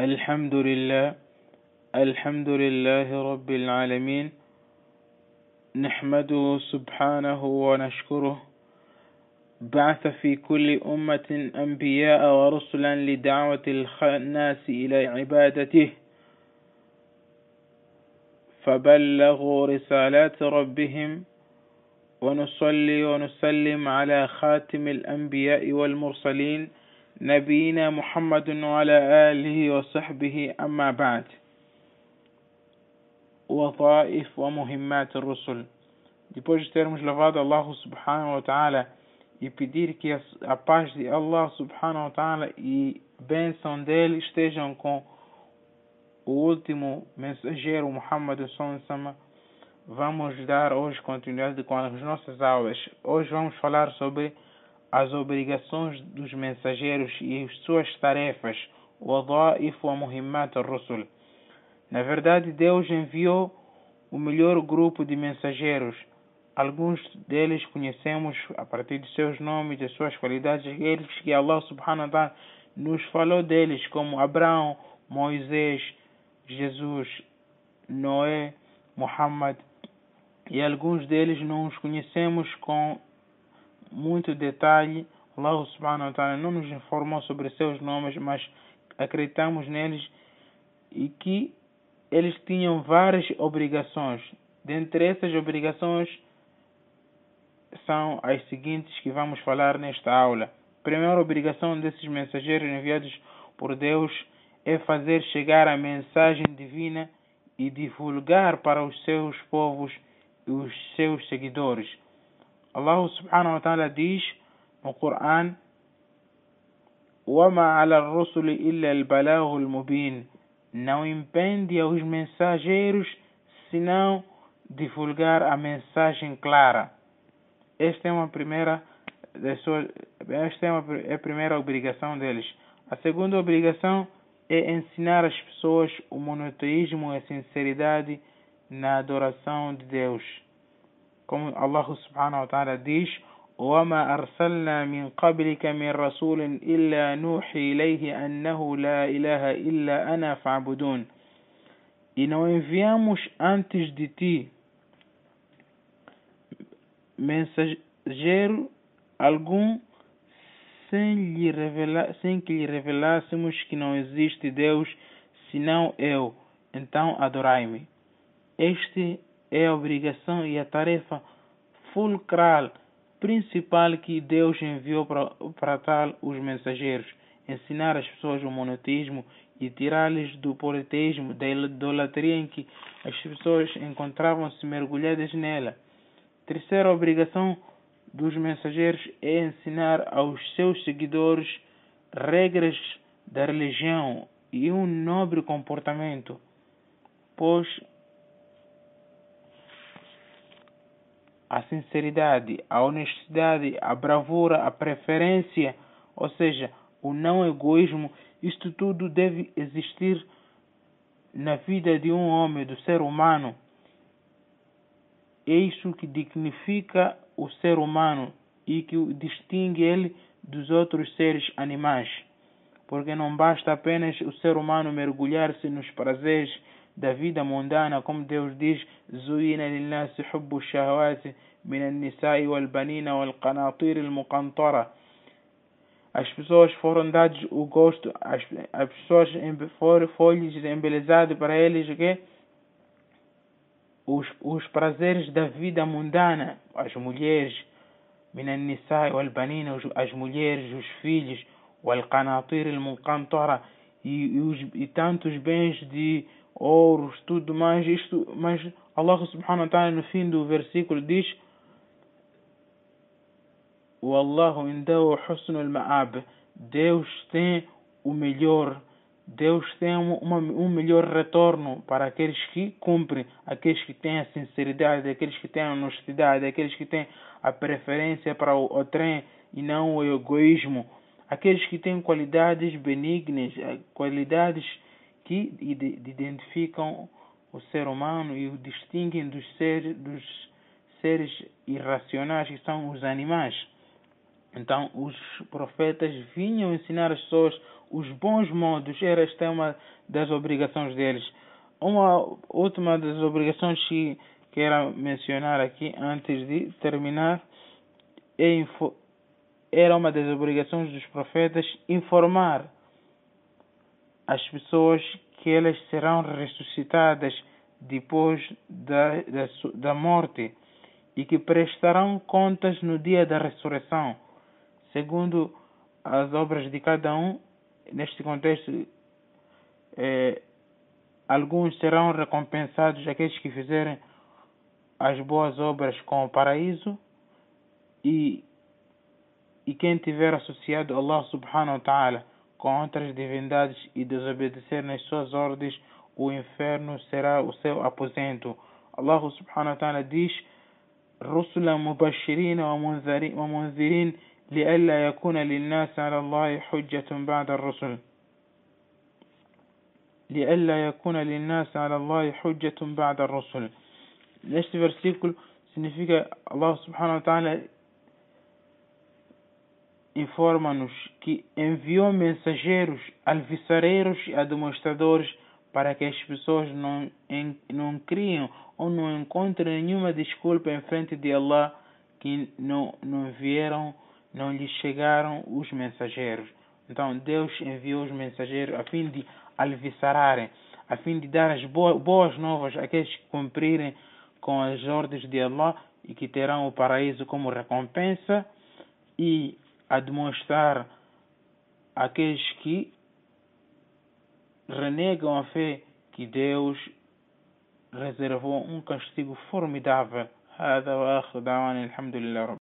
الحمد لله الحمد لله رب العالمين نحمده سبحانه ونشكره بعث في كل أمة أنبياء ورسلا لدعوة الناس إلى عبادته فبلغوا رسالات ربهم ونصلي ونسلم على خاتم الأنبياء والمرسلين نبينا محمد وعلى آله وصحبه أما بعد وظائف ومهمات الرسل depois de termos lavado Allah subhanahu wa ta'ala e pedir que a paz de Allah subhanahu wa ta'ala e bênção dele estejam com o último mensageiro Muhammad sallallahu vamos dar hoje continuidade com as nossas aulas. Hoje vamos falar sobre as obrigações dos mensageiros e as suas tarefas, wadha'if wa muhimmat al-rusul. Na verdade, Deus enviou o melhor grupo de mensageiros. Alguns deles conhecemos a partir de seus nomes, de suas qualidades, eles que Allah subhanahu wa ta'ala nos falou deles, como Abraão, Moisés, Jesus, Noé, Muhammad, e alguns deles não os conhecemos com muito detalhe. Allah subhanahu wa ta'ala não nos informou sobre seus nomes, mas acreditamos neles e que eles tinham várias obrigações. Dentre essas obrigações são as seguintes que vamos falar nesta aula. A primeira obrigação desses mensageiros enviados por Deus é fazer chegar a mensagem divina e divulgar para os seus povos e os seus seguidores. Allah subhanahu wa ta'ala diz no Coran وما على الرسل إلا البلاغ المبين não impende aos mensageiros senão divulgar a mensagem clara. Esta é uma primeira esta é, uma, é a primeira obrigação deles. A segunda obrigação é ensinar as pessoas o monoteísmo e a sinceridade na adoração de Deus. Allah subhanahu wa ta'ala diz, وما أرسلنا من قبلك من رسول إلا نوحي إليه أنه لا إله إلا أنا فاعبدون E não enviamos antes de ti mensageiro algum sem, lhe revelar, sem que lhe revelássemos que não existe Deus senão eu. Então adorai-me. Este é a obrigação e a tarefa fulcral principal que Deus enviou para, para tal os mensageiros, ensinar as pessoas o monoteísmo e tirá-los do politeísmo, da idolatria em que as pessoas encontravam-se mergulhadas nela. Terceira obrigação dos mensageiros é ensinar aos seus seguidores regras da religião e um nobre comportamento, pois a sinceridade, a honestidade, a bravura, a preferência, ou seja, o não egoísmo, isto tudo deve existir na vida de um homem, do ser humano. É isso que dignifica o ser humano e que distingue ele dos outros seres animais. Porque não basta apenas o ser humano mergulhar-se nos prazeres da vida mundana, como Deus diz, زُيِّنَ لِلنَّاسِ حُبُّ الشَّهَوَاتِ مِنَ النِّسَاءِ وَالْبَنِينَ وَالْقَنَاطِيرِ الْمُقَنطَرَةِ As pessoas foram dados o gosto, as, as pessoas foram, folhas embelezadas para eles que os, os prazeres da vida mundana, as mulheres, من النساء والبنين as mulheres, os filhos, والقناطير المقنطرة e, e, os, e tantos bens de ouros, tudo mais, isto, mas Allah subhanahu wa ta'ala no fim do versículo diz Wallahu indahu husnul ma'ab. Deus tem o melhor Deus tem uma, um melhor retorno para aqueles que cumprem, aqueles que têm a sinceridade, aqueles que têm a honestidade, aqueles que têm a preferência para o, o trem e não o egoísmo, aqueles que têm qualidades benignas, eh, qualidades que identificam o ser humano e o distinguem dos seres, dos seres irracionais que são os animais. Então, os profetas vinham ensinar as pessoas os bons modos, esta é uma das obrigações deles. Uma última das obrigações que quero mencionar aqui antes de terminar é era uma das obrigações dos profetas informar as pessoas que elas serão ressuscitadas depois da, da, da morte e que prestarão contas no dia da ressurreição, segundo as obras de cada um. Neste contexto, eh, alguns serão recompensados, aqueles que fizerem as boas obras com o paraíso, e, e quem tiver associado a Allah subhanahu wa ta'ala com outras divindades e desobedecer nas suas ordens, o inferno será o seu aposento. Allah subhanahu wa ta'ala diz رسلا مبشرين ومنذرين لئلا يكون للناس على الله حجة بعد الرسل لئلا يكون للناس على الله حجة بعد الرسل Este versículo significa Allah subhanahu wa ta'ala informa-nos que enviou mensageiros, alvissareiros e demonstradores para que as pessoas não, não criam ou não encontrem nenhuma desculpa em frente de Allah que não, não vieram, não lhes chegaram os mensageiros. Então Deus enviou os mensageiros a fim de alvissararem, a fim de dar as boas novas àqueles que cumprirem com as ordens de Allah e que terão o paraíso como recompensa e a demonstrar aqueles que renegam a fé que Deus reservou um castigo formidável. هذا وآخر دعوانا الحمد لله رب